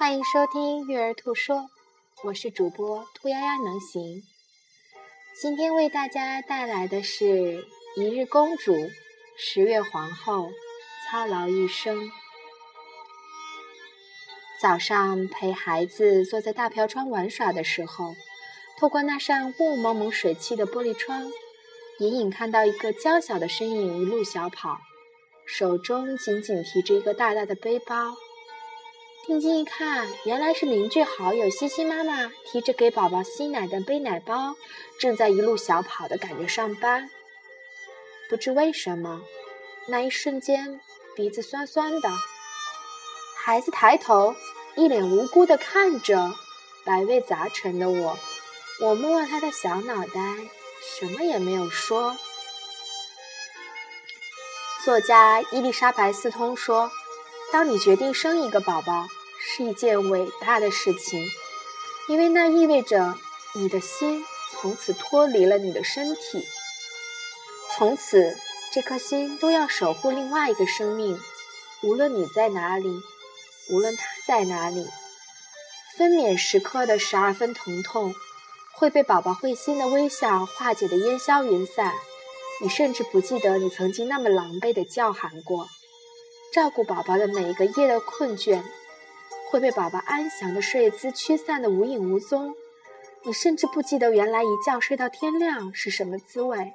欢迎收听育儿兔说，我是主播兔丫丫能行。今天为大家带来的是一日公主，十月皇后，操劳一生。早上陪孩子坐在大飘窗玩耍的时候，透过那扇雾蒙蒙水汽的玻璃窗，隐隐看到一个娇小的身影一路小跑，手中紧紧提着一个大大的背包。定睛一看，原来是邻居好友西西妈妈提着给宝宝吸奶的背奶包，正在一路小跑的赶着上班。不知为什么，那一瞬间鼻子酸酸的。孩子抬头，一脸无辜的看着百味杂陈的我。我摸摸他的小脑袋，什么也没有说。作家伊丽莎白斯通说。当你决定生一个宝宝，是一件伟大的事情，因为那意味着你的心从此脱离了你的身体，从此这颗心都要守护另外一个生命，无论你在哪里，无论他在哪里。分娩时刻的十二分疼痛，会被宝宝会心的微笑化解的烟消云散，你甚至不记得你曾经那么狼狈的叫喊过。照顾宝宝的每一个夜的困倦，会被宝宝安详的睡姿驱散的无影无踪。你甚至不记得原来一觉睡到天亮是什么滋味。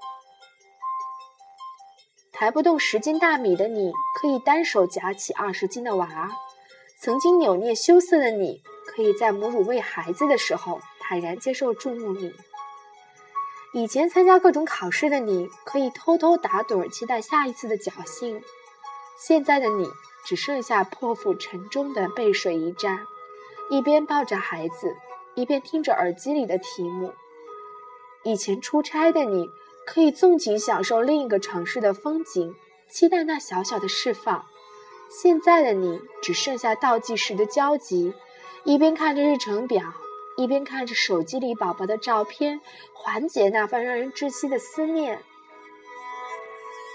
抬不动十斤大米的你，可以单手夹起二十斤的娃；曾经扭捏羞涩的你，可以在母乳喂孩子的时候坦然接受注目礼；以前参加各种考试的你，可以偷偷打盹期待下一次的侥幸。现在的你只剩下破釜沉舟的背水一战，一边抱着孩子，一边听着耳机里的题目。以前出差的你可以纵情享受另一个城市的风景，期待那小小的释放。现在的你只剩下倒计时的焦急，一边看着日程表，一边看着手机里宝宝的照片，缓解那份让人窒息的思念。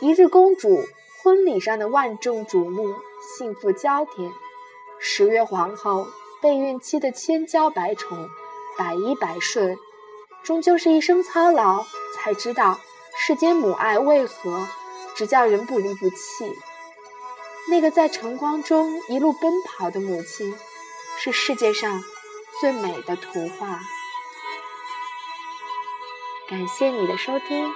一日公主。婚礼上的万众瞩目，幸福焦点；十月皇后备孕期的千娇百宠，百依百顺，终究是一生操劳，才知道世间母爱为何只叫人不离不弃。那个在晨光中一路奔跑的母亲，是世界上最美的图画。感谢你的收听。